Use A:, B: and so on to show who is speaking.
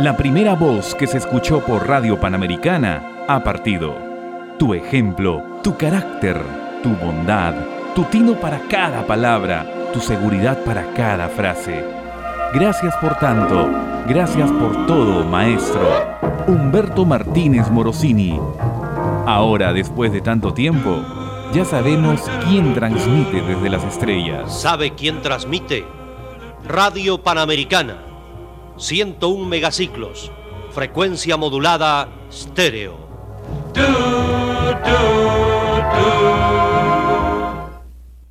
A: La primera voz que se escuchó por Radio Panamericana ha partido. Tu ejemplo, tu carácter, tu bondad, tu tino para cada palabra, tu seguridad para cada frase. Gracias por tanto, gracias por todo, maestro. Humberto Martínez Morosini. Ahora, después de tanto tiempo, ya sabemos quién transmite desde las estrellas.
B: ¿Sabe quién transmite? Radio Panamericana. 101 megaciclos. Frecuencia modulada estéreo.